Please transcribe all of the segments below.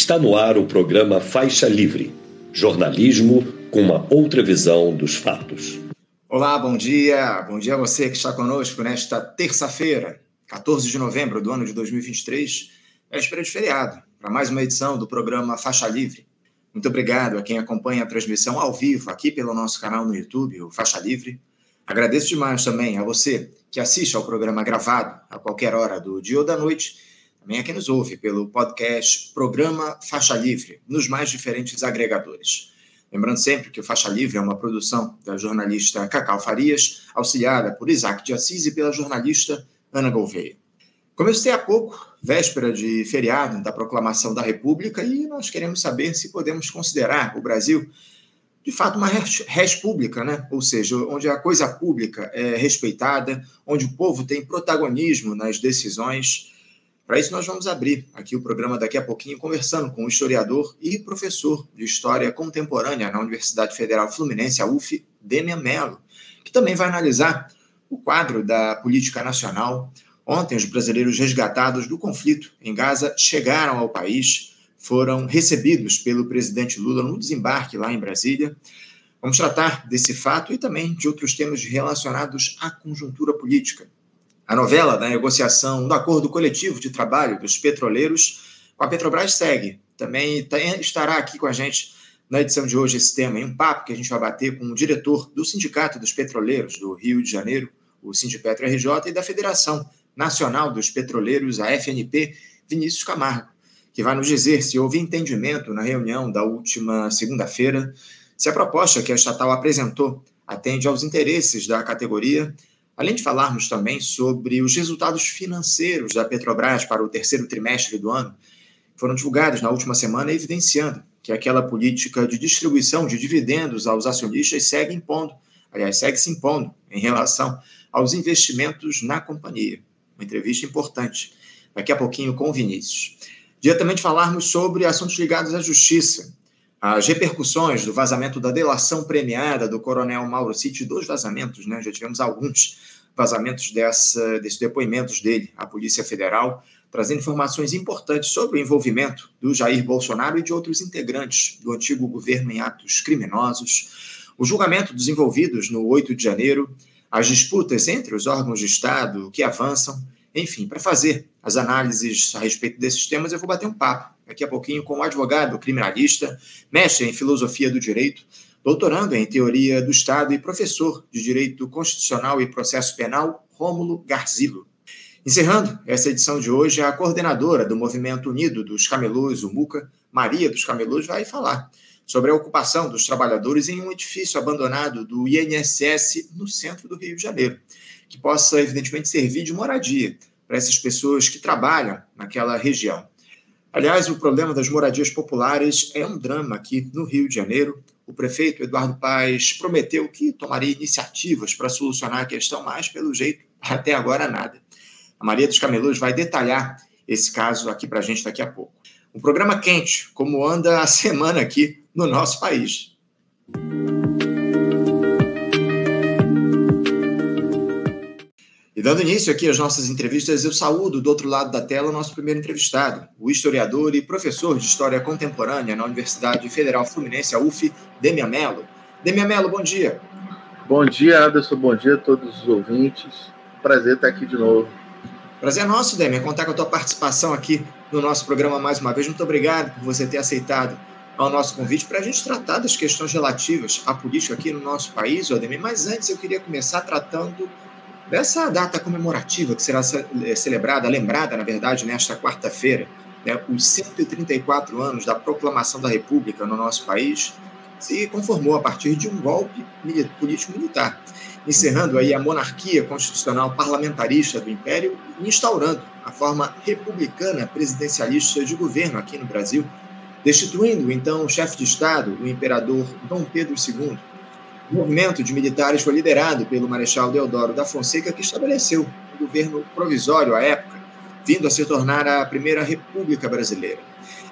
Está no ar o programa Faixa Livre jornalismo com uma outra visão dos fatos. Olá, bom dia. Bom dia a você que está conosco nesta terça-feira, 14 de novembro do ano de 2023, véspera de feriado, para mais uma edição do programa Faixa Livre. Muito obrigado a quem acompanha a transmissão ao vivo aqui pelo nosso canal no YouTube, o Faixa Livre. Agradeço demais também a você que assiste ao programa gravado a qualquer hora do dia ou da noite também a quem nos ouve pelo podcast Programa Faixa Livre, nos mais diferentes agregadores. Lembrando sempre que o Faixa Livre é uma produção da jornalista Cacau Farias, auxiliada por Isaac de Assis e pela jornalista Ana Gouveia. Citei há pouco, véspera de feriado da proclamação da República, e nós queremos saber se podemos considerar o Brasil de fato uma res pública, né? ou seja, onde a coisa pública é respeitada, onde o povo tem protagonismo nas decisões para isso, nós vamos abrir aqui o programa daqui a pouquinho, conversando com o historiador e professor de História Contemporânea na Universidade Federal Fluminense, a UF, Demian Mello, que também vai analisar o quadro da política nacional. Ontem, os brasileiros resgatados do conflito em Gaza chegaram ao país, foram recebidos pelo presidente Lula no desembarque lá em Brasília. Vamos tratar desse fato e também de outros temas relacionados à conjuntura política a novela da negociação do acordo coletivo de trabalho dos petroleiros com a Petrobras segue. Também estará aqui com a gente na edição de hoje esse tema, em um papo que a gente vai bater com o diretor do Sindicato dos Petroleiros do Rio de Janeiro, o Sindipetro RJ, e da Federação Nacional dos Petroleiros, a FNP, Vinícius Camargo, que vai nos dizer se houve entendimento na reunião da última segunda-feira, se a proposta que a estatal apresentou atende aos interesses da categoria Além de falarmos também sobre os resultados financeiros da Petrobras para o terceiro trimestre do ano, foram divulgados na última semana, evidenciando que aquela política de distribuição de dividendos aos acionistas segue impondo, aliás, segue se impondo em relação aos investimentos na companhia. Uma entrevista importante, daqui a pouquinho com o Vinícius. Diretamente falarmos sobre assuntos ligados à justiça, as repercussões do vazamento da delação premiada do coronel Mauro City, dois vazamentos, né? já tivemos alguns vazamentos dessa, desses depoimentos dele à Polícia Federal, trazendo informações importantes sobre o envolvimento do Jair Bolsonaro e de outros integrantes do antigo governo em atos criminosos, o julgamento dos envolvidos no 8 de janeiro, as disputas entre os órgãos de Estado que avançam, enfim, para fazer as análises a respeito desses temas, eu vou bater um papo daqui a pouquinho com um advogado criminalista, mestre em filosofia do direito, doutorando em teoria do Estado e professor de direito constitucional e processo penal, Rômulo Garzilo. Encerrando essa edição de hoje, a coordenadora do Movimento Unido dos Camelôs, o MUCA, Maria dos Camelôs, vai falar sobre a ocupação dos trabalhadores em um edifício abandonado do INSS no centro do Rio de Janeiro, que possa, evidentemente, servir de moradia para essas pessoas que trabalham naquela região. Aliás, o problema das moradias populares é um drama aqui no Rio de Janeiro. O prefeito Eduardo Paes prometeu que tomaria iniciativas para solucionar a questão, mas, pelo jeito, até agora nada. A Maria dos Camelôs vai detalhar esse caso aqui para a gente daqui a pouco. Um programa quente, como anda a semana aqui no nosso país. E dando início aqui às nossas entrevistas, eu saúdo do outro lado da tela o nosso primeiro entrevistado, o historiador e professor de História Contemporânea na Universidade Federal Fluminense, a UF, Demian Mello. Demian Mello, bom dia. Bom dia, Anderson, bom dia a todos os ouvintes. Prazer estar aqui de novo. Prazer é nosso, Demian, contar com a tua participação aqui no nosso programa mais uma vez. Muito obrigado por você ter aceitado ao nosso convite para a gente tratar das questões relativas à política aqui no nosso país, Odemir. Mas antes eu queria começar tratando dessa data comemorativa que será eh, celebrada, lembrada, na verdade, nesta quarta-feira, né, os 134 anos da proclamação da República no nosso país, se conformou a partir de um golpe político-militar, encerrando aí a monarquia constitucional parlamentarista do Império e instaurando a forma republicana presidencialista de governo aqui no Brasil, destituindo então o chefe de Estado, o imperador Dom Pedro II, o movimento de militares foi liderado pelo Marechal Deodoro da Fonseca, que estabeleceu um governo provisório à época, vindo a se tornar a primeira república brasileira.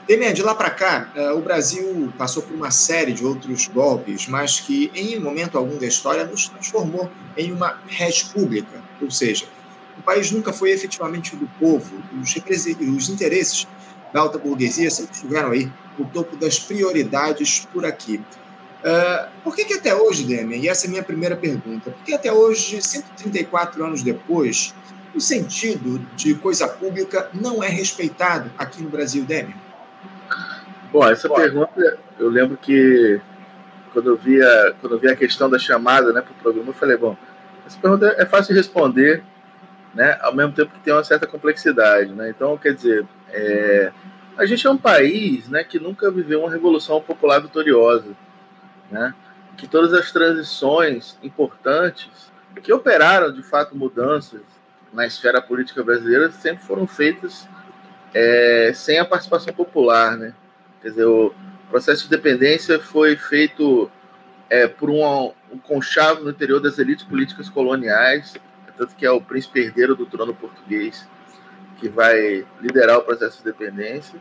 Temer, de lá para cá, eh, o Brasil passou por uma série de outros golpes, mas que, em momento algum da história, nos transformou em uma república, ou seja, o país nunca foi efetivamente do povo, os, os interesses da alta burguesia sempre estiveram aí no topo das prioridades por aqui. Uh, por que, que até hoje, Demian, e essa é a minha primeira pergunta, por que até hoje, 134 anos depois, o sentido de coisa pública não é respeitado aqui no Brasil, Demian? Bom, essa pergunta, eu lembro que quando eu via, quando eu via a questão da chamada né, para o programa, eu falei, bom, essa pergunta é fácil de responder, né, ao mesmo tempo que tem uma certa complexidade. Né? Então, quer dizer, é, a gente é um país né, que nunca viveu uma revolução popular vitoriosa, né? que todas as transições importantes que operaram, de fato, mudanças na esfera política brasileira sempre foram feitas é, sem a participação popular, né? Quer dizer, o processo de dependência foi feito é, por um, um conchavo no interior das elites políticas coloniais, tanto que é o príncipe herdeiro do trono português que vai liderar o processo de dependência.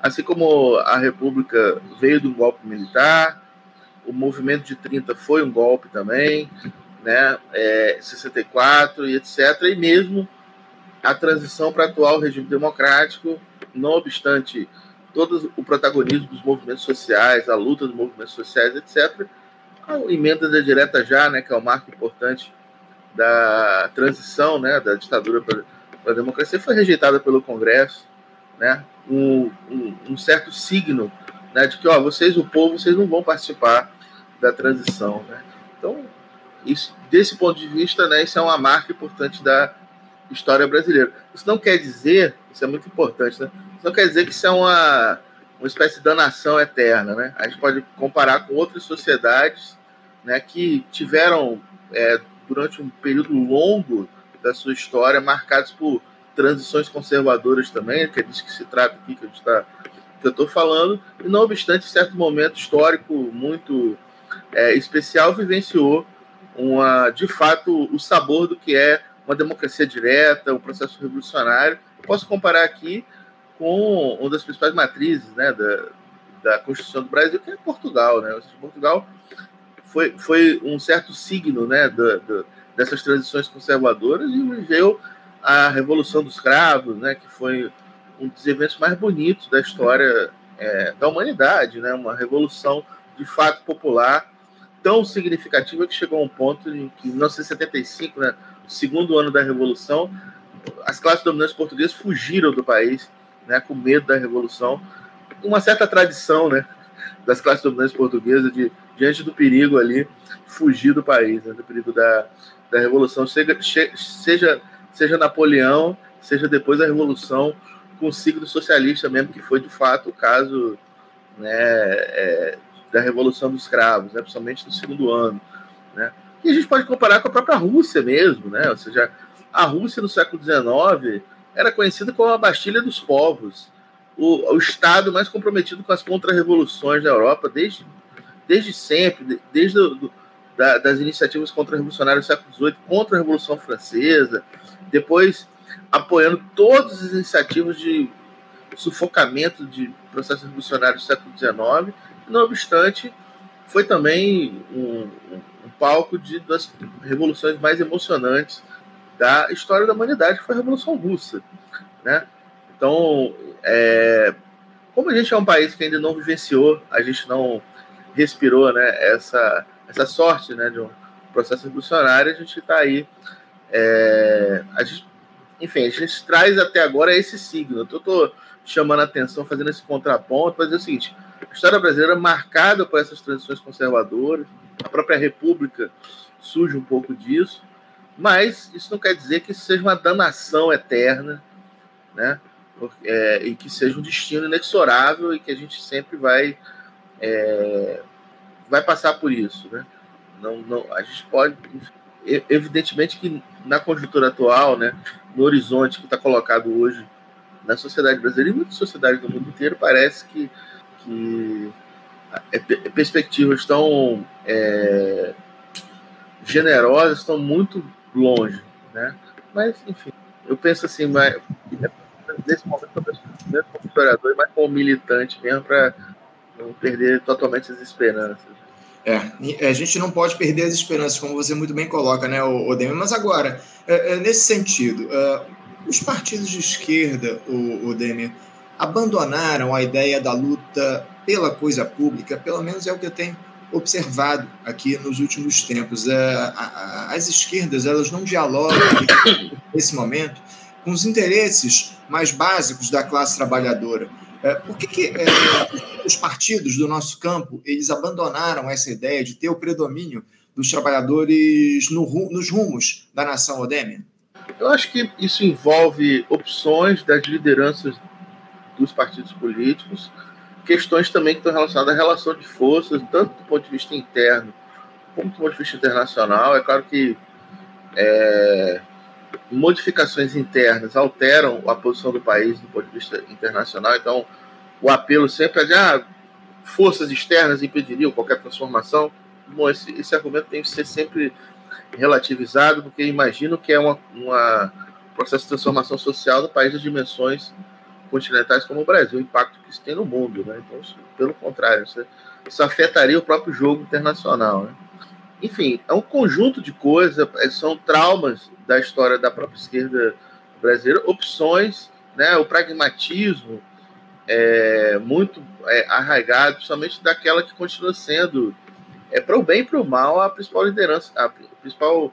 Assim como a República veio um golpe militar, o movimento de 30 foi um golpe também, né? É, 64 e etc. E mesmo a transição para o atual regime democrático, não obstante todo o protagonismo dos movimentos sociais, a luta dos movimentos sociais, etc. A emenda da direta já, né, que é o um marco importante da transição, né, da ditadura para a democracia, foi rejeitada pelo Congresso, né, um, um, um certo signo, né, de que, ó, vocês, o povo, vocês não vão participar da transição, né. Então, isso, desse ponto de vista, né, isso é uma marca importante da história brasileira. Isso não quer dizer, isso é muito importante, né? Isso não quer dizer que isso é uma, uma espécie de danação eterna, né? A gente pode comparar com outras sociedades, né, que tiveram é, durante um período longo da sua história marcados por transições conservadoras também, que é disso que se trata aqui que, tá, que eu estou falando, e não obstante certo momento histórico muito é, especial vivenciou uma, de fato, o sabor do que é uma democracia direta, um processo revolucionário. Posso comparar aqui com uma das principais matrizes né, da, da Constituição do Brasil, que é Portugal. Né? Portugal foi, foi um certo signo né, da, da, dessas transições conservadoras e viveu a Revolução dos Cravos, né, que foi um dos eventos mais bonitos da história é, da humanidade, né, uma revolução de fato popular tão significativa que chegou a um ponto em que, em 1975, né, segundo ano da Revolução, as classes dominantes portuguesas fugiram do país, né, com medo da Revolução. Uma certa tradição né, das classes dominantes portuguesas de, diante do perigo ali, fugir do país, né, do perigo da, da Revolução, seja, seja, seja Napoleão, seja depois da Revolução, com o signo socialista mesmo, que foi de fato o caso né, é, da Revolução dos Cravos, né, principalmente no segundo ano. Né? E a gente pode comparar com a própria Rússia mesmo, né? ou seja, a Rússia no século XIX era conhecida como a Bastilha dos Povos, o, o Estado mais comprometido com as contra-revoluções da Europa desde, desde sempre, desde do, da, das iniciativas contra-revolucionárias do século XVIII, contra a Revolução Francesa, depois apoiando todas as iniciativas de sufocamento de processos revolucionários do século XIX não obstante, foi também um, um palco de, das revoluções mais emocionantes da história da humanidade, que foi a Revolução Russa. Né? Então, é, como a gente é um país que ainda não vivenciou, a gente não respirou né, essa, essa sorte né, de um processo revolucionário, a gente está aí. É, a gente, enfim, a gente traz até agora esse signo. Eu estou chamando a atenção, fazendo esse contraponto, para dizer o seguinte: a história brasileira é marcada por essas transições conservadoras, a própria República surge um pouco disso, mas isso não quer dizer que isso seja uma danação eterna, né? É, e que seja um destino inexorável e que a gente sempre vai é, vai passar por isso, né? Não, não, a gente pode, evidentemente que na conjuntura atual, né, no horizonte que está colocado hoje na sociedade brasileira e muitas sociedades do mundo inteiro, parece que que é, perspectivas tão é, generosas estão muito longe, né? Mas, enfim, eu penso assim, mas, nesse momento, eu penso como historiador e mais como militante mesmo, para não perder totalmente as esperanças. É, a gente não pode perder as esperanças, como você muito bem coloca, né, Odemir? Mas agora, é, nesse sentido, os partidos de esquerda, o Odemir, abandonaram a ideia da luta pela coisa pública, pelo menos é o que eu tenho observado aqui nos últimos tempos. As esquerdas elas não dialogam nesse momento com os interesses mais básicos da classe trabalhadora. É, por que, que é, os partidos do nosso campo eles abandonaram essa ideia de ter o predomínio dos trabalhadores no, nos rumos da nação Odêmia? Eu acho que isso envolve opções das lideranças dos partidos políticos, questões também que estão relacionadas à relação de forças, tanto do ponto de vista interno como do ponto de vista internacional. É claro que é, modificações internas alteram a posição do país do ponto de vista internacional, então o apelo sempre é de ah, forças externas impediriam qualquer transformação. Bom, esse, esse argumento tem que ser sempre relativizado, porque imagino que é uma, uma processo de transformação social do país de dimensões continentais como o Brasil, o impacto que isso tem no mundo. Né? Então, isso, pelo contrário, isso, isso, afetaria o próprio jogo internacional. Né? Enfim, é um conjunto de coisas, é, são traumas da história da própria esquerda brasileira, opções, né, o pragmatismo é, muito é, arraigado, principalmente daquela que continua sendo, é, para o bem e para o mal, a principal liderança, a principal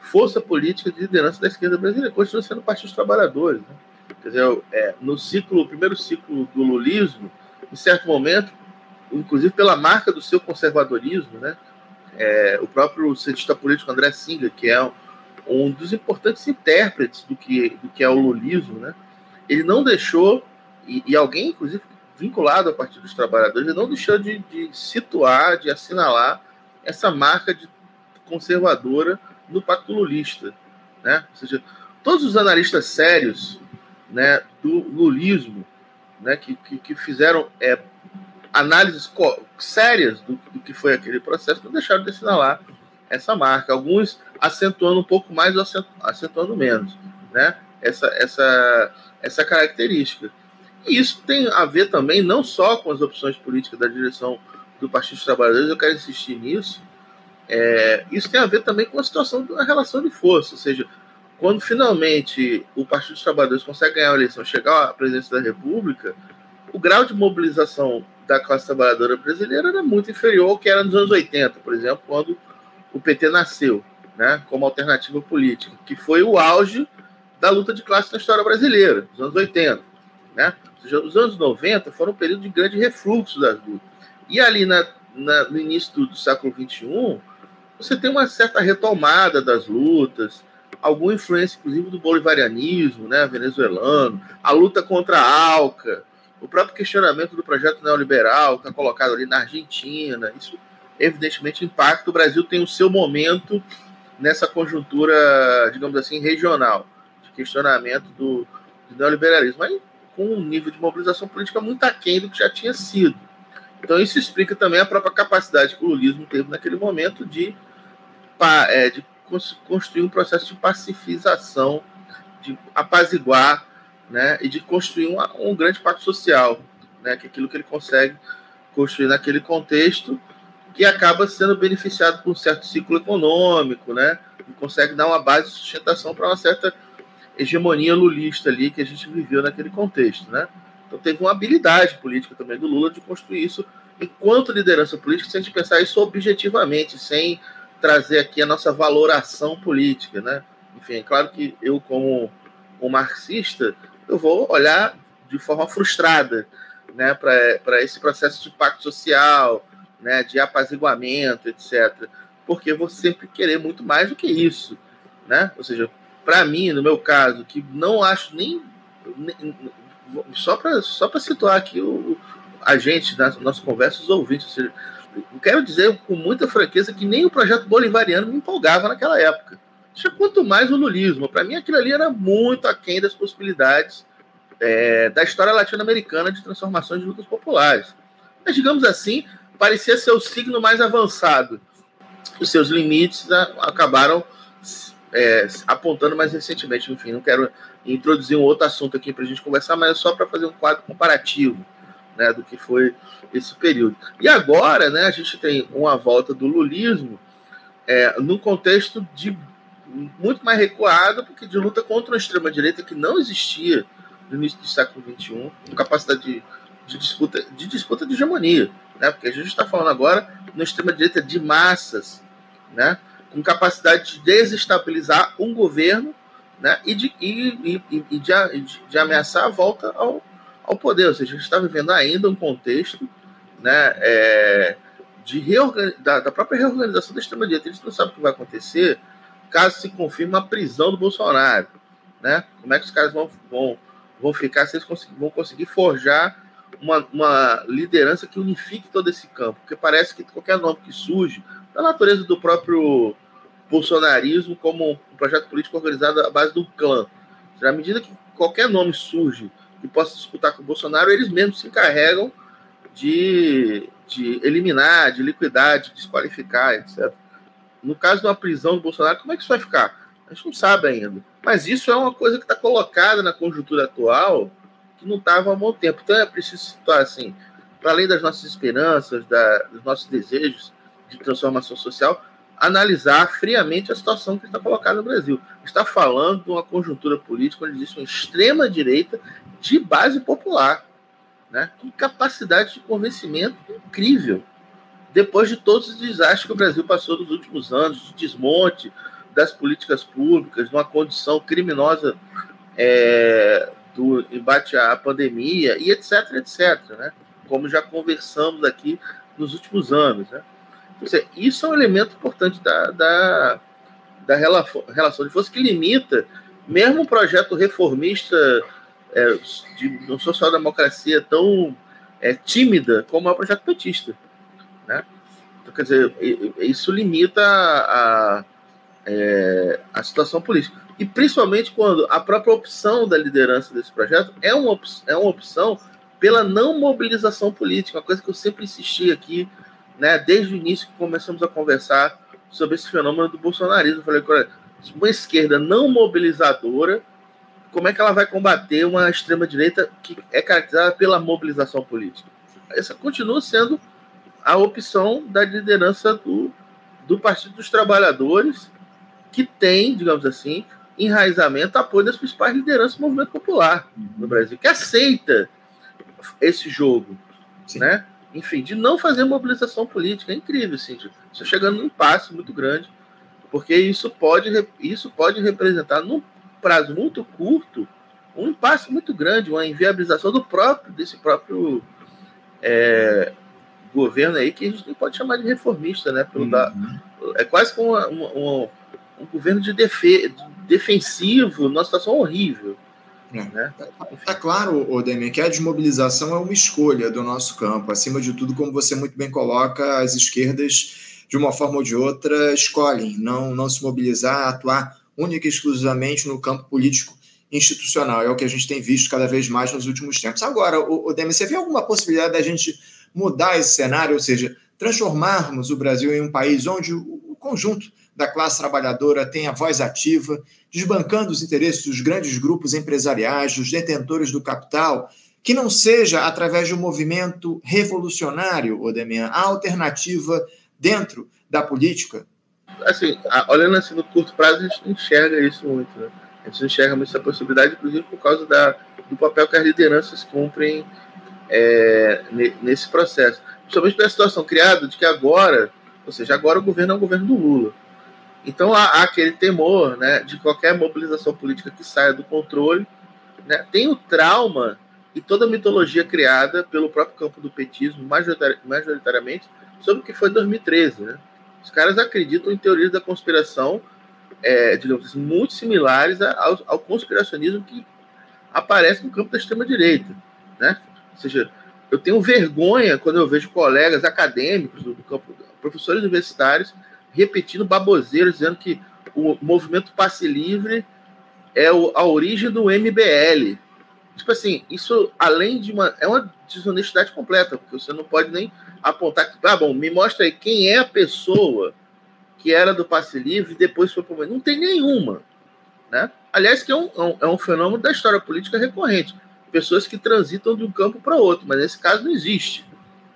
força política de liderança da esquerda brasileira, continua sendo o Partido dos Trabalhadores. Né? Quer dizer, é, no ciclo, primeiro ciclo do lulismo, em certo momento, inclusive pela marca do seu conservadorismo, né, é, o próprio cientista político André Singer, que é um, dos importantes intérpretes do que, do que é o lulismo, né, ele não deixou, e, e alguém, inclusive, vinculado ao Partido dos Trabalhadores, ele não deixou de, de situar, de assinalar essa marca de conservadora no Pacto Lulista. Né? Ou seja, todos os analistas sérios né, do lulismo, né, que, que, que fizeram é, análises sérias do, do, que foi aquele processo, não deixaram de assinalar essa marca. Alguns acentuando um pouco mais ou acentuando menos né, essa, essa, essa característica. E isso tem a ver também não só com as opções políticas da direção do Partido dos Trabalhadores, eu quero insistir nisso, é, isso tem a ver também com a situação da relação de força, ou seja, quando finalmente o Partido dos Trabalhadores consegue ganhar a eleição, chegar à presidência da República, o grau de mobilização da classe trabalhadora brasileira era muito inferior ao que era nos anos 80, por exemplo, quando o PT nasceu, né, como alternativa política, que foi o auge da luta de classe na história brasileira, nos anos 80. Né? Os anos 90 foram um período de grande refluxo das lutas. E ali na, na, no início do, do século XXI, você tem uma certa retomada das lutas, alguma influência, inclusive, do bolivarianismo né, venezuelano, a luta contra a ALCA, o próprio questionamento do projeto neoliberal que está colocado ali na Argentina. Isso, evidentemente, impacta. O Brasil tem o seu momento nessa conjuntura, digamos assim, regional, de questionamento do, do neoliberalismo, mas com um nível de mobilização política muito aquém do que já tinha sido. Então, isso explica também a própria capacidade que o lulismo teve naquele momento de, é, de construir um processo de pacifização, de apaziguar né, e de construir um, um grande pacto social, né, que é aquilo que ele consegue construir naquele contexto que acaba sendo beneficiado por um certo ciclo econômico, né, e consegue dar uma base de sustentação para uma certa hegemonia lulista ali que a gente viveu naquele contexto, né? Então teve uma habilidade política também do Lula de construir isso enquanto liderança política, se a gente pensar isso objetivamente, sem trazer aqui a nossa valoração política, né? Enfim, é claro que eu, como um marxista, eu vou olhar de forma frustrada né, para esse processo de pacto social, né, de apaziguamento, etc. Porque vou sempre querer muito mais do que isso. Né? Ou seja, para mim, no meu caso, que não acho nem. nem só para só situar aqui o, a gente, na nossa conversa, os ouvintes, ou seja, quero dizer com muita franqueza que nem o projeto bolivariano me empolgava naquela época. Quanto mais o lulismo. Para mim, aquilo ali era muito aquém das possibilidades é, da história latino-americana de transformações de lutas populares. Mas, digamos assim, parecia ser o signo mais avançado. Os seus limites acabaram é, apontando mais recentemente. Enfim, não quero introduzir um outro assunto aqui para a gente conversar, mas é só para fazer um quadro comparativo né, do que foi esse período. E agora, né, a gente tem uma volta do lulismo é, contexto de muito mais recuado, porque de luta contra a extrema-direita que não existia no início do século XXI, com capacidade de, de, disputa, de disputa de hegemonia, né? porque a gente está falando agora no extrema-direita de massas, né? Com capacidade de desestabilizar um governo né? e, de, e, e, e de, de, ameaçar a volta ao, ao poder. Ou seja, a gente está vivendo ainda um contexto né, é, de da, da, própria reorganização da extrema-direita. Eles não sabem o que vai acontecer caso se confirme a prisão do Bolsonaro. Né? Como é que os caras vão, vão, vão ficar se eles vão conseguir forjar uma, uma liderança que unifique todo esse campo? Porque parece que qualquer nome que surge, da natureza do próprio bolsonarismo como um projeto político organizado à base do clã. À medida que qualquer nome surge que possa disputar com o Bolsonaro, eles mesmos se encarregam de, de eliminar, de liquidar, de desqualificar, etc. No caso de uma prisão do Bolsonaro, como é que isso vai ficar? A gente não sabe ainda. Mas isso é uma coisa que está colocada na conjuntura atual que não estava há um bom tempo. Então é preciso situar assim, para além das nossas esperanças, da, dos nossos desejos de transformação social, analisar friamente a situação que está colocada no Brasil. Está falando de uma conjuntura política onde existe uma extrema direita de base popular, né? com capacidade de convencimento incrível. Depois de todos os desastres que o Brasil passou nos últimos anos, de desmonte das políticas públicas, de uma condição criminosa é, do embate à pandemia e etc, etc, né? Como já conversamos aqui nos últimos anos, né? Isso é um elemento importante da, da, da relação de força que limita mesmo um projeto reformista é, de uma social-democracia tão é, tímida como é o projeto petista. Né? Então, quer dizer, isso limita a, a, é, a situação política. E principalmente quando a própria opção da liderança desse projeto é uma, é uma opção pela não mobilização política, uma coisa que eu sempre insisti aqui né, desde o início que começamos a conversar sobre esse fenômeno do bolsonarismo. Eu falei, uma esquerda não mobilizadora, como é que ela vai combater uma extrema-direita que é caracterizada pela mobilização política? Essa continua sendo a opção da liderança do, do Partido dos Trabalhadores, que tem, digamos assim, enraizamento, apoio das principais lideranças do movimento popular no Brasil, que aceita esse jogo, Sim. né? Enfim, de não fazer mobilização política. É incrível, assim, tipo, isso chegando num impasse muito grande, porque isso pode, isso pode representar, num prazo muito curto, um impasse muito grande, uma inviabilização do próprio, desse próprio é, governo aí, que a gente nem pode chamar de reformista, né? Pelo uhum. da, é quase como uma, uma, um governo de defe, defensivo, numa situação horrível. É. Né? Tá claro, Odemir, que a desmobilização é uma escolha do nosso campo. Acima de tudo, como você muito bem coloca, as esquerdas, de uma forma ou de outra, escolhem não, não se mobilizar, atuar única e exclusivamente no campo político institucional. É o que a gente tem visto cada vez mais nos últimos tempos. Agora, Odemir, você vê alguma possibilidade da gente mudar esse cenário, ou seja, transformarmos o Brasil em um país onde o conjunto da classe trabalhadora tenha voz ativa, desbancando os interesses dos grandes grupos empresariais, dos detentores do capital, que não seja através de um movimento revolucionário, Odemian, a alternativa dentro da política? Assim, olhando assim no curto prazo, a gente não enxerga isso muito. Né? A gente enxerga muito essa possibilidade, inclusive por causa da, do papel que as lideranças cumprem é, nesse processo. Principalmente pela situação criada de que agora, ou seja, agora o governo é o governo do Lula. Então há, há, aquele temor né, de qualquer mobilização política que saia do controle. Né? Tem o trauma e toda a mitologia criada pelo próprio campo do petismo, majoritariamente, sobre o que foi 2013. Né? Os caras acreditam em teorias da conspiração, é, digamos assim, muito similares ao, ao, conspiracionismo que aparece no campo da extrema-direita. Né? Ou seja, eu tenho vergonha quando eu vejo colegas acadêmicos do campo, professores universitários, repetindo baboseiros, dizendo que o movimento passe livre é o, a origem do MBL. Tipo assim, isso além de uma. É uma desonestidade completa, porque você não pode nem apontar que. Ah, bom, me mostra aí quem é a pessoa que era do passe livre e depois foi para Não tem nenhuma. Né? Aliás, que é um, é um fenômeno da história política recorrente. Pessoas que transitam de um campo para outro, mas nesse caso não existe.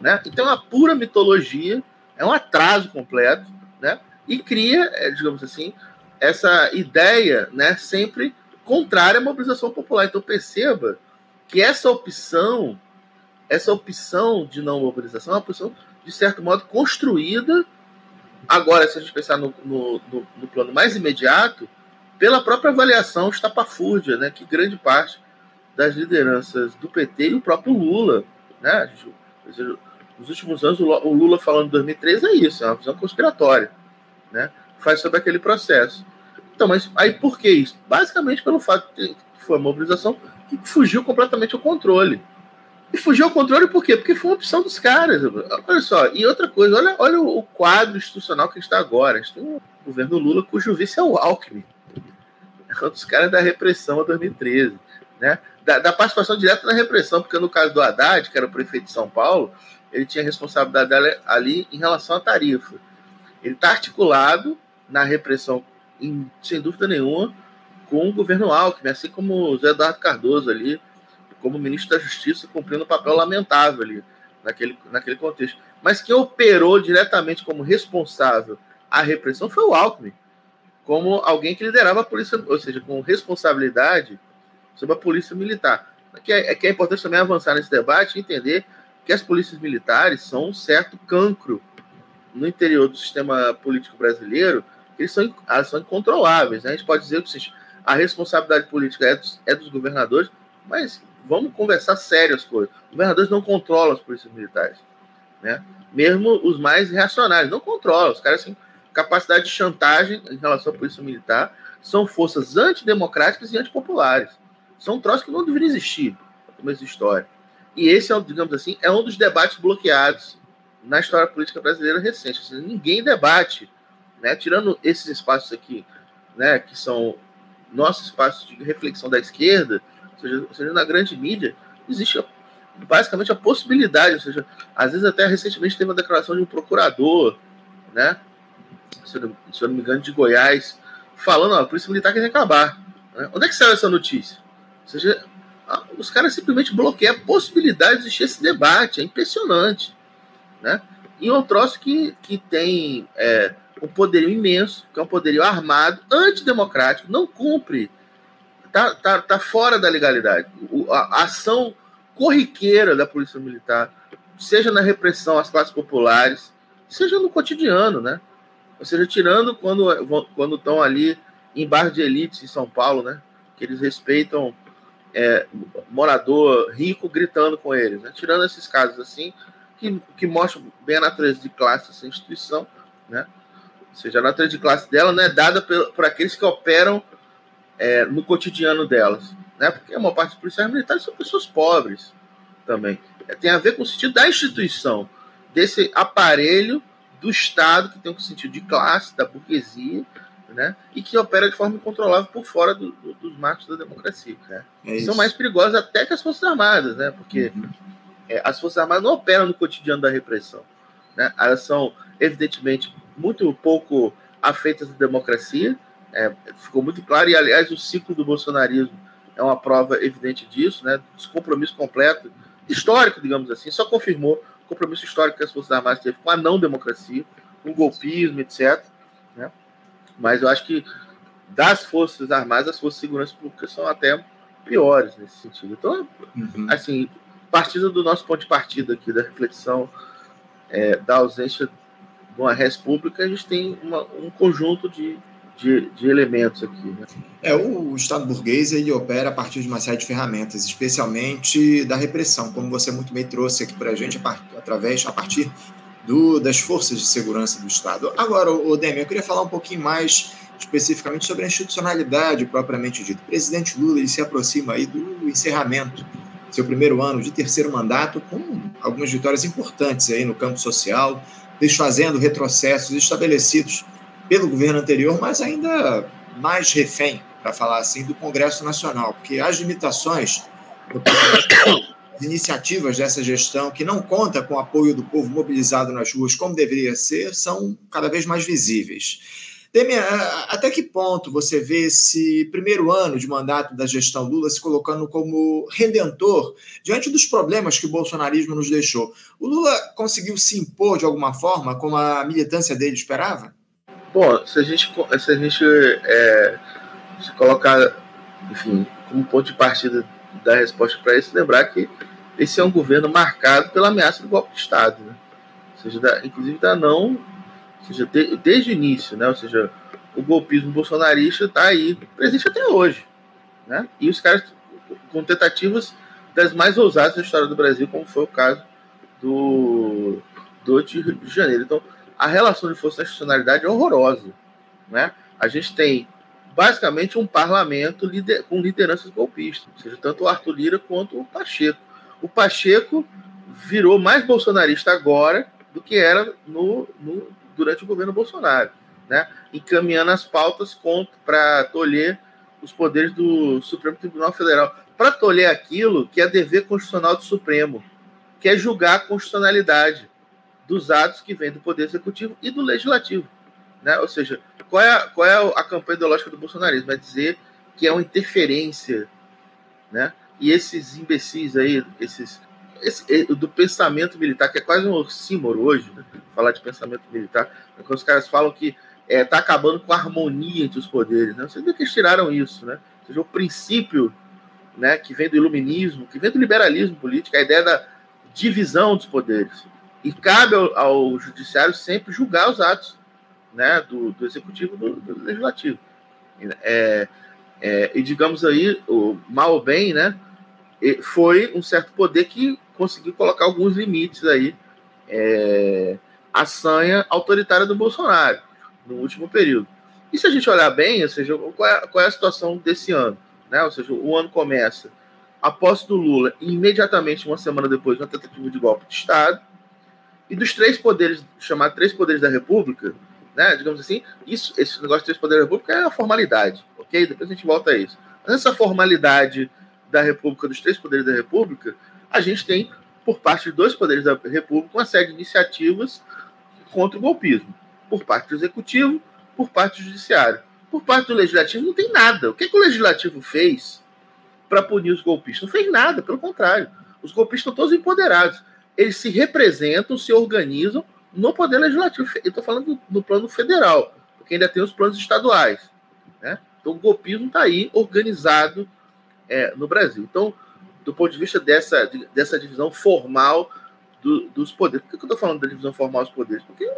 Né? Então é uma pura mitologia, é um atraso completo né? E cria, é, digamos assim, essa ideia, né, sempre contrária à mobilização popular. Então perceba que essa opção, essa opção de não mobilização é uma opção, de certo modo, construída. Agora, se a gente pensar no, no, no, no plano mais imediato, pela própria avaliação estapafúrdia, né, que grande parte das lideranças do PT e o próprio Lula, né, nos últimos anos o Lula falando em 2013 é isso, é uma visão conspiratória, né, faz sobre aquele processo. Então, mas aí por que isso? Basicamente pelo fato que foi uma mobilização que fugiu completamente ao controle. E fugiu ao controle por quê? Porque foi uma opção dos caras. Olha só, e outra coisa, olha, olha o quadro institucional que está agora. A gente tem um governo Lula cujo vice é o Alckmin. É um dos caras da repressão a 2013. Né? Da, da, participação direta na repressão, porque no caso do Haddad, que era o prefeito de São Paulo, ele tinha responsabilidade ali em relação à tarifa. Ele está articulado na repressão em, sem dúvida nenhuma, com o governo Alckmin, assim como o Zé Eduardo Cardoso ali, como ministro da Justiça, cumprindo um papel lamentável ali, naquele, naquele contexto. Mas quem operou diretamente como responsável à repressão foi o Alckmin, como alguém que liderava a polícia, ou seja, com responsabilidade sobre a polícia militar. Que é, é que é importante também avançar nesse debate e entender que as polícias militares são um certo cancro no interior do sistema político brasileiro, eles são, elas são incontroláveis. Né? A gente pode dizer que a responsabilidade política é dos, é dos governadores, mas vamos conversar sério as coisas. Governadores não controlam as polícias militares. Né? Mesmo os mais reacionários, não controlam. Os caras têm capacidade de chantagem em relação à polícia militar. São forças antidemocráticas e antipopulares. São troços que não deveriam existir no começo da história. E esse, é, digamos assim, é um dos debates bloqueados na história política brasileira recente. Seja, ninguém debate né? Tirando esses espaços aqui, né, que são nossos espaços de reflexão da esquerda, ou seja, seja, na grande mídia, existe basicamente a possibilidade, ou seja, às vezes até recentemente teve uma declaração de um procurador, né, se eu se eu não me engano, de Goiás, falando, ó, a polícia militar quer acabar. Né? Onde é que saiu essa notícia? Ou seja, os caras simplesmente bloqueiam a possibilidade de existir esse debate, é impressionante, né? E é um troço que, que tem é, um poderio imenso, que é um poderio armado, antidemocrático, não cumpre, tá, tá, tá fora da legalidade. O, a, a ação corriqueira da polícia militar, seja na repressão às classes populares, seja no cotidiano, né? Ou seja, tirando quando estão ali em bar de elites em São Paulo, né? Que eles respeitam é, morador rico gritando com eles, né? Tirando esses casos assim, que, que mostram bem a natureza de classe dessa instituição, né? Ou seja, a natureza de classe dela não é dada por aqueles que operam é, no cotidiano delas. Né? Porque a maior parte dos policiais militares são pessoas pobres também. É, tem a ver com o sentido da instituição, desse aparelho do Estado que tem um sentido de classe, da burguesia, né? e que opera de forma incontrolável por fora do, do, dos marcos da democracia. Né? É são mais perigosas até que as Forças Armadas, né? porque uhum. é, as Forças Armadas não operam no cotidiano da repressão. Né? Elas são, evidentemente, muito pouco afeitas à democracia, é, ficou muito claro, e aliás o ciclo do bolsonarismo é uma prova evidente disso, né, descompromisso completo, histórico, digamos assim, só confirmou o compromisso histórico que as Forças Armadas teve com a não democracia, com o golpismo, etc. Mas eu acho que das Forças Armadas, as Forças de Segurança Pública são até piores nesse sentido. Então, uhum. assim, partindo do nosso ponto de partida aqui, da reflexão é, da ausência de uma res pública, a gente tem uma, um conjunto de, de, de, elementos aqui. Né? É, o Estado burguês ele opera a partir de uma série de ferramentas, especialmente da repressão, como você muito bem trouxe aqui para a gente, a part, através, a partir do, das forças de segurança do Estado. Agora, o Demi, eu queria falar um pouquinho mais especificamente sobre a institucionalidade propriamente dita. O presidente Lula ele se aproxima aí do encerramento seu primeiro ano de terceiro mandato com algumas vitórias importantes aí no campo social, desfazendo retrocessos estabelecidos pelo governo anterior, mas ainda mais refém, para falar assim, do Congresso Nacional, porque as limitações as iniciativas dessa gestão, que não conta com o apoio do povo mobilizado nas ruas como deveria ser, são cada vez mais visíveis. Demian, até que ponto você vê esse primeiro ano de mandato da gestão Lula se colocando como redentor diante dos problemas que o bolsonarismo nos deixou? O Lula conseguiu se impor de alguma forma como a militância dele esperava? Bom, se a gente, se a gente é, se colocar enfim, como ponto de partida da resposta para isso, lembrar que esse é um governo marcado pela ameaça do golpe de Estado, né? ou seja, da, inclusive da não, ou seja, de, desde o início, né? ou seja, o golpismo bolsonarista está aí, presente até hoje, né? e os caras com tentativas das mais ousadas da história do Brasil, como foi o caso do, do 8 de janeiro. Então, a relação de força institucionalidade é horrorosa. Né? A gente tem basicamente um parlamento lider, com lideranças golpistas, ou seja, tanto o Arthur Lira quanto o Pacheco. O Pacheco virou mais bolsonarista agora do que era no, no durante o governo Bolsonaro, né? encaminhando as pautas para tolher os poderes do Supremo Tribunal Federal, para tolher aquilo que é dever constitucional do Supremo, que é julgar a constitucionalidade dos atos que vêm do Poder Executivo e do Legislativo. Né? Ou seja, qual é, a, qual é a campanha ideológica do bolsonarismo? É dizer que é uma interferência, né? E esses imbecis aí, esses esse, do pensamento militar, que é quase um oxímoro hoje, né? falar de pensamento militar, é quando os caras falam que está é, tá acabando com a harmonia entre os poderes. Né? De que eles tiraram isso, né? Ou seja, o princípio né, que vem do iluminismo, que vem do liberalismo político, a ideia da divisão dos poderes. E cabe ao, ao judiciário sempre julgar os atos né, do, do executivo do, do legislativo. É, é, e digamos aí, o mal ou bem, né, foi um certo poder que conseguiu colocar alguns limites aí é, à sanha autoritária do Bolsonaro no último período. E se a gente olhar bem, ou seja, qual é, qual é a situação desse ano? Né? Ou seja, o ano começa a posse do Lula e imediatamente, uma semana depois, uma tentativa de golpe de Estado. E dos três poderes, chamados três poderes da República, né, digamos assim, isso, esse negócio de três poderes da República é a formalidade, ok? Depois a gente volta a isso. Mas essa formalidade da República, dos três poderes da República, a gente tem, por parte de dois poderes da República, uma série de iniciativas contra o golpismo. Por parte do Executivo, por parte do Judiciário. Por parte do Legislativo, não tem nada. O que, que o Legislativo fez para punir os golpistas. Não fez nada, pelo contrário. Os golpistas estão todos empoderados. Eles se representam, se organizam no poder legislativo. Eu estou falando no plano federal, porque ainda tem os planos estaduais. Né? Então, o golpismo está aí organizado é, no Brasil. Então, do ponto de vista dessa, dessa divisão formal do, dos poderes. Por que eu estou falando da divisão formal dos poderes? Porque,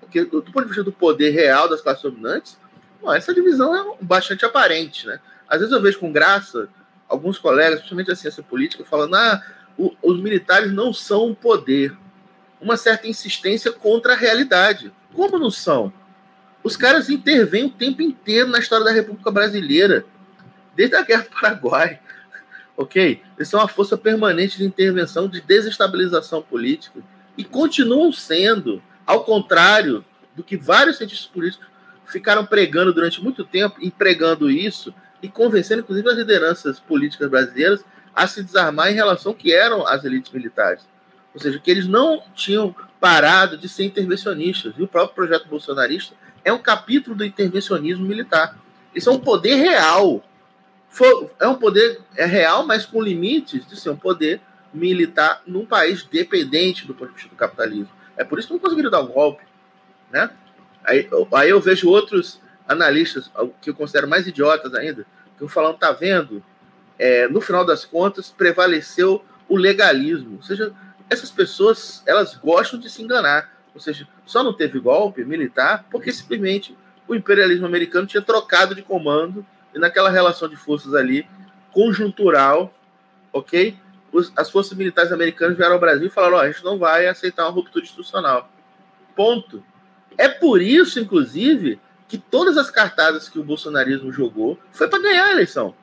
porque, do ponto de vista do poder real das classes dominantes, bom, essa divisão é bastante aparente. Né? Às vezes eu vejo com graça alguns colegas, principalmente a ciência política, falando: ah, o, os militares não são um poder. Uma certa insistência contra a realidade. Como não são? Os caras intervêm o tempo inteiro na história da República Brasileira, desde a Guerra do Paraguai. Ok? Eles são uma força permanente de intervenção, de desestabilização política. E continuam sendo, ao contrário do que vários cientistas políticos ficaram pregando durante muito tempo, e pregando isso, e convencendo, inclusive, as lideranças políticas brasileiras a se desarmar em relação ao que eram as elites militares. Ou seja, que eles não tinham parado de ser intervencionistas. E o próprio projeto bolsonarista é um capítulo do intervencionismo militar. Isso é um poder real. É um poder é real, mas com limites de ser um poder militar num país dependente do ponto de vista do capitalismo. É por isso que não conseguiram dar um golpe. Né? Aí, aí eu vejo outros analistas, que eu considero mais idiotas ainda, que falando, tá vendo? É, no final das contas, prevaleceu o legalismo. Ou seja, essas pessoas, elas gostam de se enganar. Ou seja, só não teve golpe militar porque simplesmente o imperialismo americano tinha trocado de comando e naquela relação de forças ali, conjuntural, ok? Os, as forças militares americanas vieram ao Brasil e falaram: oh, a gente não vai aceitar uma ruptura institucional. Ponto. É por isso, inclusive, que todas as cartadas que o bolsonarismo jogou foi para ganhar a eleição.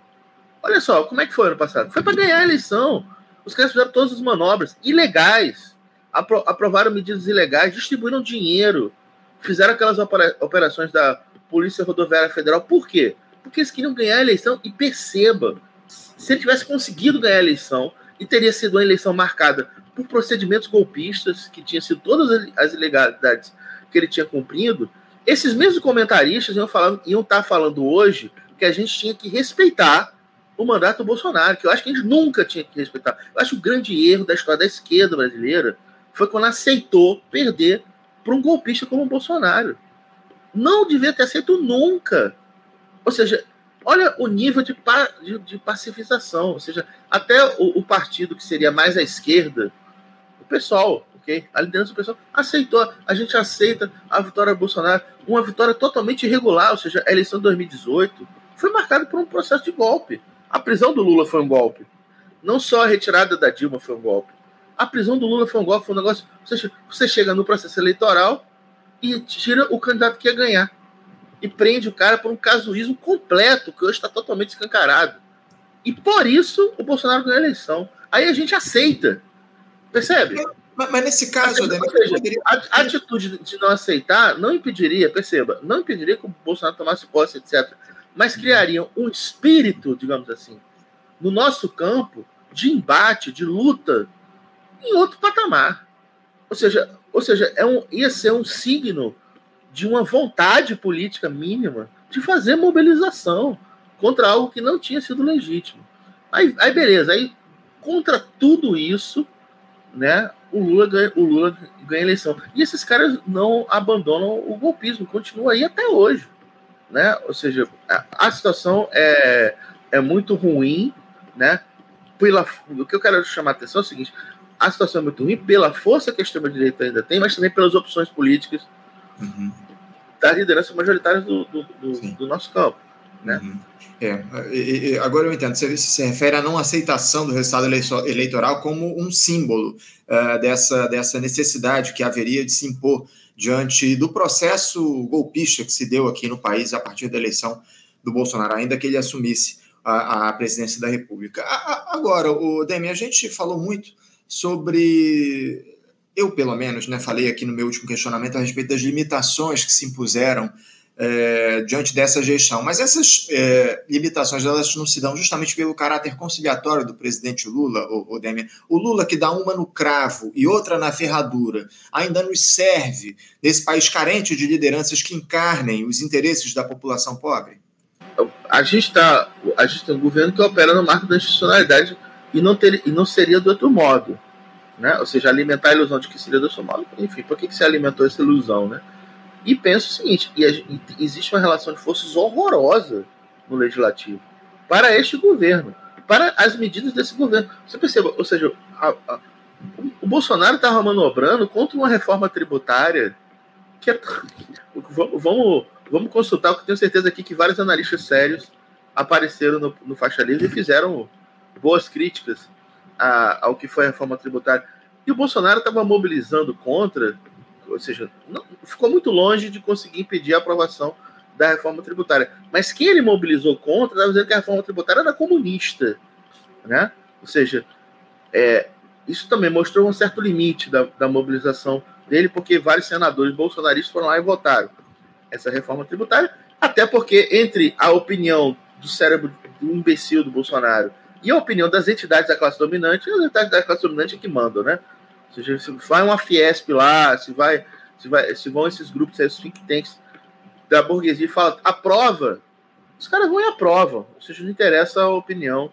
Olha só, como é que foi ano passado? Foi para ganhar a eleição. Os caras fizeram todas as manobras ilegais, apro aprovaram medidas ilegais, distribuíram dinheiro, fizeram aquelas operações da Polícia Rodoviária Federal. Por quê? Porque eles queriam ganhar a eleição e perceba, se ele tivesse conseguido ganhar a eleição e teria sido uma eleição marcada por procedimentos golpistas, que tinha sido todas as ilegalidades que ele tinha cumprido, esses mesmos comentaristas iam, falar, iam estar tá falando hoje que a gente tinha que respeitar o mandato do Bolsonaro, que eu acho que a gente nunca tinha que respeitar. Eu acho que o grande erro da história da esquerda brasileira foi quando aceitou perder para um golpista como o Bolsonaro. Não devia ter aceito nunca. Ou seja, olha o nível de, pa, de, de, pacifização. Ou seja, até o, o, partido que seria mais à esquerda, o pessoal, ok? A liderança do pessoal aceitou. A gente aceita a vitória do Bolsonaro, uma vitória totalmente irregular. Ou seja, a eleição de 2018 foi marcada por um processo de golpe. A prisão do Lula foi um golpe. Não só a retirada da Dilma foi um golpe. A prisão do Lula foi um golpe, foi um negócio. Você, você chega no processo eleitoral e tira o candidato que ia ganhar. E prende o cara por um casuísmo completo, que hoje está totalmente escancarado. E por isso o Bolsonaro ganhou a eleição. Aí a gente aceita. Percebe? Mas, mas nesse caso, Daniel, poderia... a, a atitude de não aceitar não impediria, perceba, não impediria que o Bolsonaro tomasse posse, etc. Mas criaria um espírito, digamos assim, no nosso campo de embate, de luta, em outro patamar. Ou seja, ou seja é um, ia ser um signo de uma vontade política mínima de fazer mobilização contra algo que não tinha sido legítimo. Aí, aí beleza, aí contra tudo isso, né, o Lula ganha, o Lula ganha eleição. E esses caras não abandonam o golpismo, continua aí até hoje. Né? Ou seja, a, a situação é, é muito ruim, né? Pela, o que eu quero chamar a atenção é o seguinte: a situação é muito ruim pela força que a extrema-direita ainda tem, mas também pelas opções políticas uhum. da liderança majoritária do, do, do, do nosso campo. Né? Uhum. É, e, e, agora eu entendo. Você se refere à não aceitação do resultado eleitoral como um símbolo uh, dessa, dessa necessidade que haveria de se impor diante do processo golpista que se deu aqui no país a partir da eleição do Bolsonaro, ainda que ele assumisse a, a presidência da República. A, a, agora, o Demi, a gente falou muito sobre. Eu, pelo menos, né, falei aqui no meu último questionamento a respeito das limitações que se impuseram é, diante dessa gestão. Mas essas é, limitações elas não se dão justamente pelo caráter conciliatório do presidente Lula, o, o Demian. O Lula que dá uma no cravo e outra na ferradura, ainda nos serve nesse país carente de lideranças que encarnem os interesses da população pobre? A gente, tá, a gente tem um governo que opera no marco da institucionalidade e não, ter, e não seria do outro modo. Né? Ou seja, alimentar a ilusão de que seria do modo. Enfim, por que, que você alimentou essa ilusão? Né? E penso o seguinte: e, e existe uma relação de forças horrorosa no legislativo para este governo, para as medidas desse governo. Você perceba, ou seja, a, a, o Bolsonaro estava manobrando contra uma reforma tributária que é, vamos, vamos consultar, porque tenho certeza aqui que vários analistas sérios apareceram no, no faixa livre e fizeram boas críticas a, ao que foi a reforma tributária. E o Bolsonaro estava mobilizando contra, ou seja, não, ficou muito longe de conseguir impedir a aprovação da reforma tributária. Mas quem ele mobilizou contra estava dizendo que a reforma tributária era comunista. Né? Ou seja, é, isso também mostrou um certo limite da, da mobilização dele, porque vários senadores bolsonaristas foram lá e votaram essa reforma tributária, até porque entre a opinião do cérebro do imbecil do Bolsonaro e a opinião das entidades da classe dominante, as entidades da classe dominante é que mandam, né? Seja, se vai uma Fiesp lá, se vai, se vai, se vão esses grupos, esses think tanks da burguesia e fala aprova, os caras vão e aprovam. Ou seja, não interessa a opinião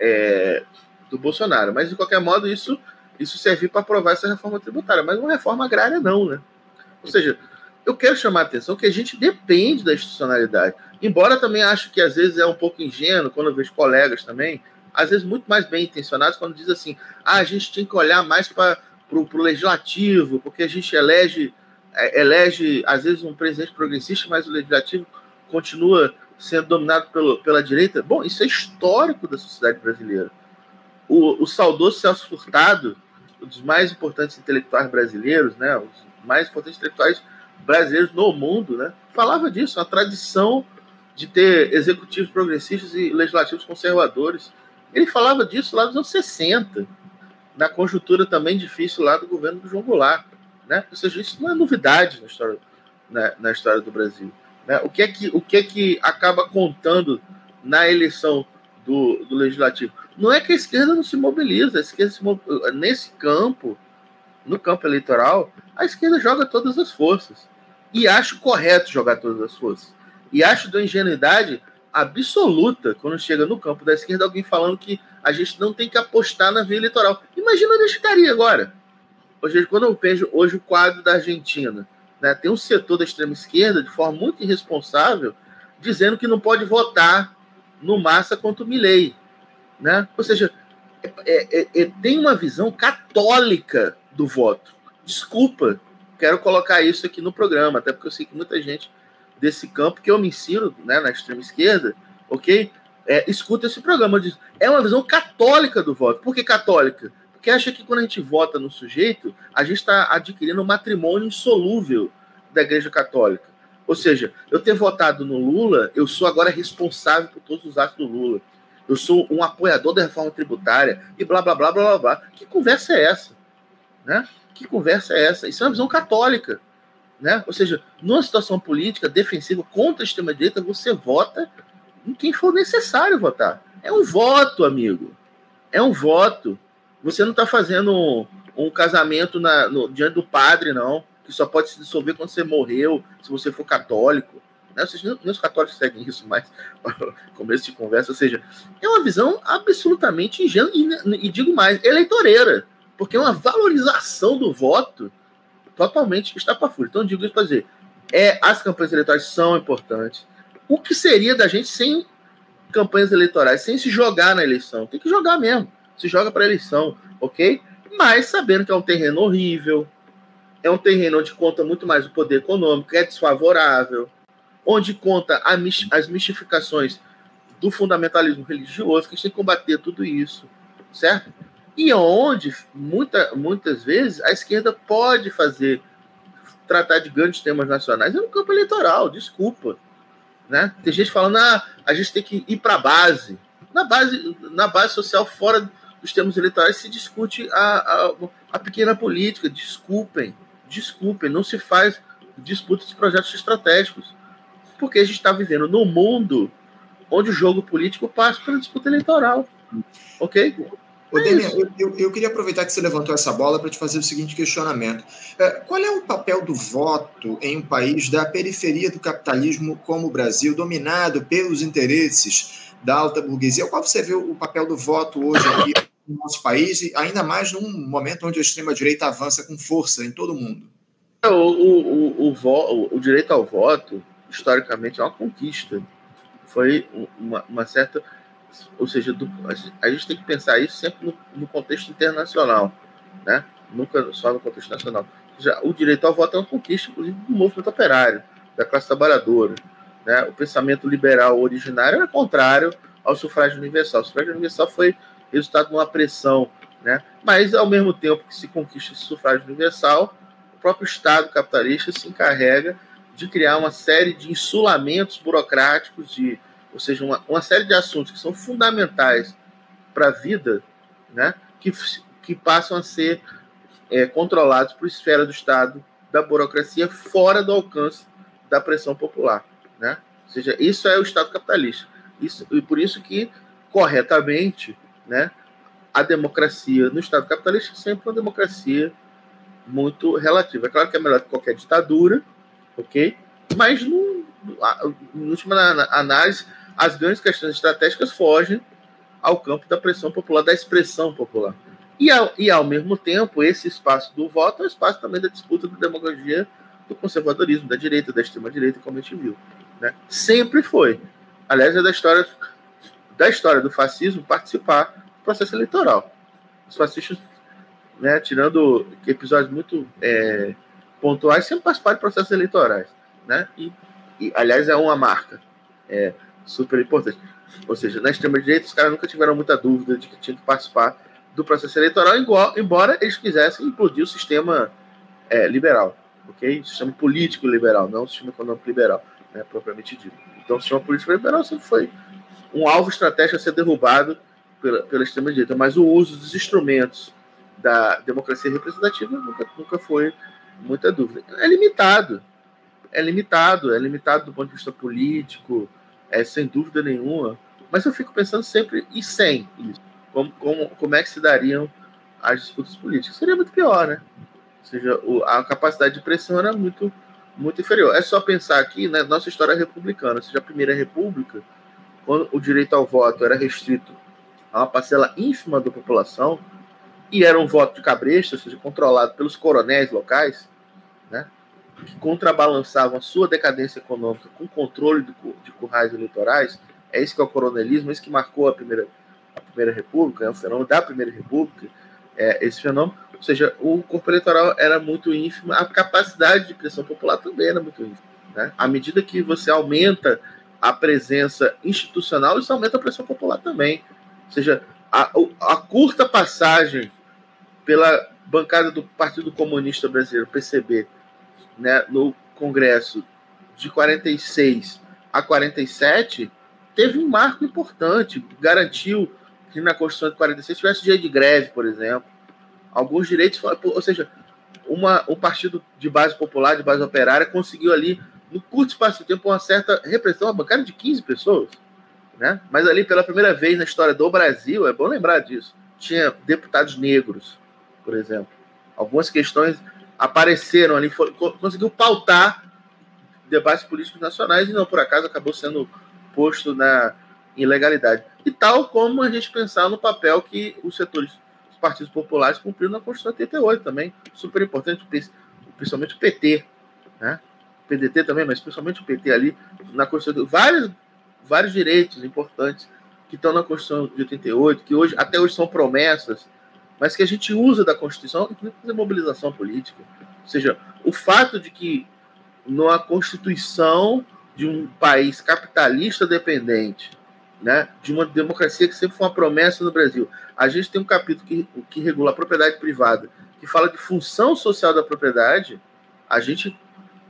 é, do Bolsonaro. Mas, de qualquer modo, isso, isso serviu para aprovar essa reforma tributária. Mas uma reforma agrária, não, né? Ou seja, eu quero chamar a atenção que a gente depende da institucionalidade. Embora também acho que às vezes é um pouco ingênuo, quando eu vejo colegas também, às vezes muito mais bem intencionados, quando diz assim: ah, a gente tem que olhar mais para o legislativo, porque a gente elege, é, elege, às vezes, um presidente progressista, mas o legislativo continua sendo dominado pelo, pela direita. Bom, isso é histórico da sociedade brasileira. O, o saudoso Celso Furtado, um dos mais importantes intelectuais brasileiros, né, os mais importantes intelectuais brasileiros no mundo, né, falava disso, a tradição de ter executivos progressistas e legislativos conservadores. Ele falava disso lá nos anos 60, na conjuntura também difícil lá do governo do João Goulart. Né? Ou seja, isso não é novidade na história, na, na história do Brasil. Né? O, que é que, o que é que acaba contando na eleição do, do legislativo? Não é que a esquerda não se mobiliza, a esquerda se nesse campo, no campo eleitoral, a esquerda joga todas as forças. E acho correto jogar todas as forças. E acho da ingenuidade absoluta quando chega no campo da esquerda alguém falando que a gente não tem que apostar na via eleitoral. Imagina onde estaria agora. Hoje, quando eu vejo hoje o quadro da Argentina, né, tem um setor da extrema esquerda, de forma muito irresponsável, dizendo que não pode votar no Massa contra o Milley. Né? Ou seja, é, é, é, tem uma visão católica do voto. Desculpa, quero colocar isso aqui no programa, até porque eu sei que muita gente desse campo que eu me ensino né, na extrema esquerda, ok? É, escuta esse programa. Diz, é uma visão católica do voto. Por que católica? Porque acha que quando a gente vota no sujeito, a gente está adquirindo um matrimônio insolúvel da Igreja Católica. Ou seja, eu ter votado no Lula, eu sou agora responsável por todos os atos do Lula. Eu sou um apoiador da reforma tributária e blá blá blá blá blá blá. Que conversa é essa? Né? Que conversa é essa? Isso é uma visão católica. Né? Ou seja, numa situação política defensiva contra a extrema-direita, você vota em quem for necessário votar. É um voto, amigo. É um voto. Você não está fazendo um, um casamento na, no, diante do padre, não que só pode se dissolver quando você morreu, se você for católico. Né? Seja, nem os católicos seguem isso, mas começo de conversa, ou seja, é uma visão absolutamente ingênua e, e digo mais, eleitoreira, porque é uma valorização do voto totalmente estapafúrdia. Então, digo isso para dizer, é, as campanhas eleitorais são importantes. O que seria da gente sem campanhas eleitorais, sem se jogar na eleição? Tem que jogar mesmo. Se joga para eleição, ok? Mas sabendo que é um terreno horrível, é um terreno onde conta muito mais o poder econômico, é desfavorável, onde conta as mistificações do fundamentalismo religioso, que a gente tem que combater tudo isso, certo? E onde, muita, muitas vezes, a esquerda pode fazer, tratar de grandes temas nacionais, é no campo eleitoral, desculpa. Né? Tem gente falando, ah, a gente tem que ir para a base. Na base, na base social, fora dos termos eleitorais, se discute a, a, a pequena política, desculpem desculpe, não se faz disputa de projetos estratégicos. Porque a gente está vivendo num mundo onde o jogo político passa pela disputa eleitoral. Ok? Ô, é eu, eu, eu, queria aproveitar que você levantou essa bola para te fazer o seguinte questionamento. É, qual é o papel do voto em um país da periferia do capitalismo como o Brasil, dominado pelos interesses da alta burguesia? Qual você vê o papel do voto hoje aqui no nosso país, e ainda mais num momento onde a extrema-direita avança com força em todo o mundo. É, o, o, o, o, o direito ao voto, historicamente, é uma conquista. Foi uma, uma certa. Ou seja, do, a gente tem que pensar isso sempre no, no, contexto internacional, né? nunca só no contexto nacional. Já, o direito ao voto é uma conquista, inclusive, do movimento operário, da classe trabalhadora. Né? O pensamento liberal originário era contrário ao sufrágio universal. O sufrágio universal foi resultado de uma pressão. Né? Mas, ao mesmo tempo que se conquista esse sufrágio universal, o próprio Estado capitalista se encarrega de criar uma série de insulamentos burocráticos, de, ou seja, uma, uma série de assuntos que são fundamentais para a vida, né? que, que passam a ser é, controlados por esfera do Estado, da burocracia, fora do alcance da pressão popular. Né? Ou seja, isso é o Estado capitalista. Isso, e por isso que, corretamente, né? A democracia no Estado capitalista é sempre uma democracia muito relativa. É claro que é melhor que qualquer ditadura, ok? Mas, no, no última análise, as grandes questões estratégicas fogem ao campo da pressão popular, da expressão popular. E ao, e, ao mesmo tempo, esse espaço do voto é o espaço também da disputa da demagogia, do conservadorismo, da direita, da extrema-direita, como a gente viu. Né? Sempre foi. Aliás, é da história da história do fascismo participar do processo eleitoral. Os fascistas, né, tirando episódios muito é, pontuais, sempre participaram de processos eleitorais. Né? E, e, aliás, é uma marca é, super importante. Ou seja, na extrema-direita, os caras nunca tiveram muita dúvida de que tinha que participar do processo eleitoral, embora eles quisessem implodir o sistema é, liberal, ok? O sistema político liberal, não o sistema econômico liberal, né, propriamente dito. Então, o sistema político liberal sempre foi um alvo estratégico a ser derrubado pela, pela extrema-direita, mas o uso dos instrumentos da democracia representativa nunca, nunca foi muita dúvida. É limitado, é limitado, é limitado do ponto de vista político, é sem dúvida nenhuma, mas eu fico pensando sempre, e sem isso? Como, como, como é que se dariam as disputas políticas? Seria muito pior, né? Ou seja, o, a capacidade de pressão era muito, muito inferior. É só pensar aqui na né, nossa história republicana, ou seja, a Primeira República, quando o direito ao voto era restrito a uma parcela ínfima da população, e era um voto de cabresto, ou seja, controlado pelos coronéis locais, né, que contrabalançavam a sua decadência econômica com controle de, de currais eleitorais, É isso que é o coronelismo, é isso que marcou a primeira, a primeira república, é o fenômeno da primeira república, é esse fenômeno. Ou seja, o corpo eleitoral era muito ínfimo, a capacidade de pressão popular também era muito ínfima. Né? À medida que você aumenta a presença institucional, isso aumenta a pressão popular também. Ou seja, a, a curta passagem pela bancada do Partido Comunista Brasileiro, PCB, né, no Congresso de 46 a 47, teve um marco importante, garantiu que na Constituição de 46 tivesse dia de greve, por exemplo. Alguns direitos, ou seja, uma, um partido de base popular, de base operária, conseguiu ali, no curto espaço de tempo, uma certa repressão, uma bancada de 15 pessoas. Né? Mas ali, pela primeira vez na história do Brasil, é bom lembrar disso, tinha deputados negros, por exemplo. Algumas questões apareceram ali, foi, conseguiu pautar debates políticos nacionais e não por acaso acabou sendo posto na ilegalidade. E tal como a gente pensar no papel que os setores, os partidos populares cumpriram na Constituição de 88 também, super importante, principalmente o PT, né? O PDT também, mas principalmente o PT ali na Constituição, vários vários direitos importantes que estão na Constituição de 88, que hoje até hoje são promessas mas que a gente usa da Constituição para fazer mobilização política. Ou seja, o fato de que numa Constituição de um país capitalista dependente, né, de uma democracia que sempre foi uma promessa no Brasil, a gente tem um capítulo que, que regula a propriedade privada, que fala de função social da propriedade, a gente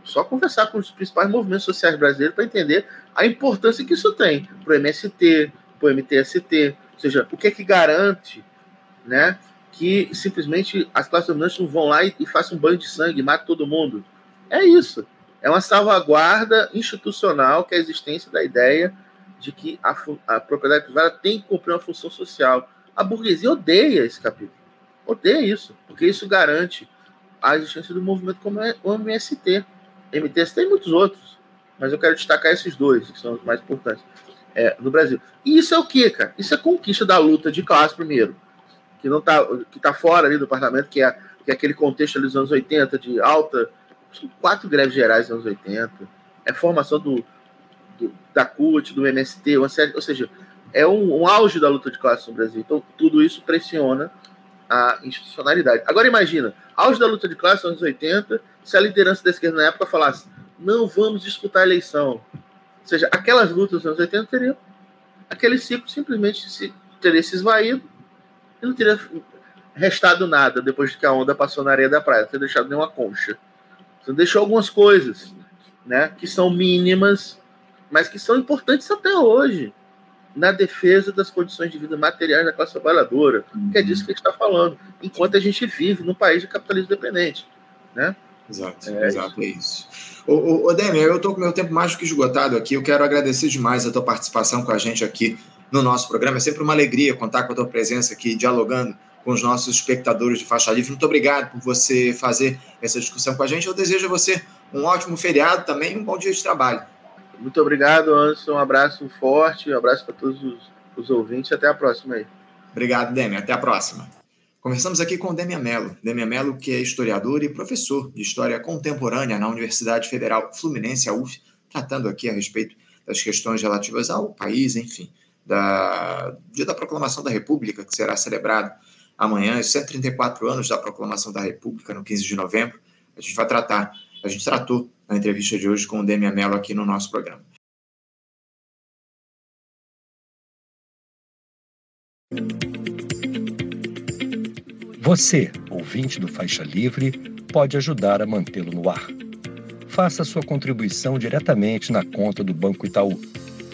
só conversar com os principais movimentos sociais brasileiros para entender a importância que isso tem para o MST, para o MTST, ou seja, o que é que garante né, que simplesmente as classes dominantes não vão lá e, e façam um banho de sangue, matem todo mundo. É isso. É uma salvaguarda institucional que é a existência da ideia de que a, a propriedade privada tem que cumprir uma função social. A burguesia odeia esse capítulo. Odeia isso, porque isso garante a existência do movimento como é o MST. MTST e muitos outros. Mas eu quero destacar esses dois, que são os mais importantes é, no Brasil. E isso é o quê, cara? Isso é conquista da luta de classe, primeiro que não tá, que tá fora ali do parlamento, que é, que é aquele contexto dos anos 80 de alta, quatro greves gerais nos anos 80, é formação do, do da CUT, do MST, série, ou seja, é um, um, auge da luta de classe no Brasil. Então, tudo isso pressiona a institucionalidade. Agora, imagina, auge da luta de classe nos anos 80, se a liderança da esquerda na época falasse, não vamos disputar a eleição. Ou seja, aquelas lutas nos anos 80 teriam, aquele ciclo simplesmente se, teria se esvaído e não teria restado nada depois que a onda passou na areia da praia, não teria deixado nenhuma concha. Você deixou algumas coisas, né, que são mínimas, mas que são importantes até hoje na defesa das condições de vida materiais da classe trabalhadora, uhum. que é disso que a gente está falando, enquanto a gente vive num país de capitalismo dependente, né? Exato, é exato, é isso. Ô, ô, ô Demian, eu estou com meu tempo mais do que esgotado aqui, eu quero agradecer demais a tua participação com a gente aqui no nosso programa. É sempre uma alegria contar com a tua presença aqui, dialogando com os nossos espectadores de faixa livre. Muito obrigado por você fazer essa discussão com a gente. Eu desejo a você um ótimo feriado também e um bom dia de trabalho. Muito obrigado, Anderson. Um abraço forte, um abraço para todos os, os ouvintes. Até a próxima aí. Obrigado, Demian. Até a próxima. Conversamos aqui com Demian Mello. Demian Mello, que é historiador e professor de História Contemporânea na Universidade Federal Fluminense, a UF, tratando aqui a respeito das questões relativas ao país, enfim da dia da proclamação da República, que será celebrado amanhã, os 134 anos da proclamação da República, no 15 de novembro. A gente vai tratar, a gente tratou na entrevista de hoje com o Demian Mello aqui no nosso programa. Você, ouvinte do Faixa Livre, pode ajudar a mantê-lo no ar. Faça sua contribuição diretamente na conta do Banco Itaú,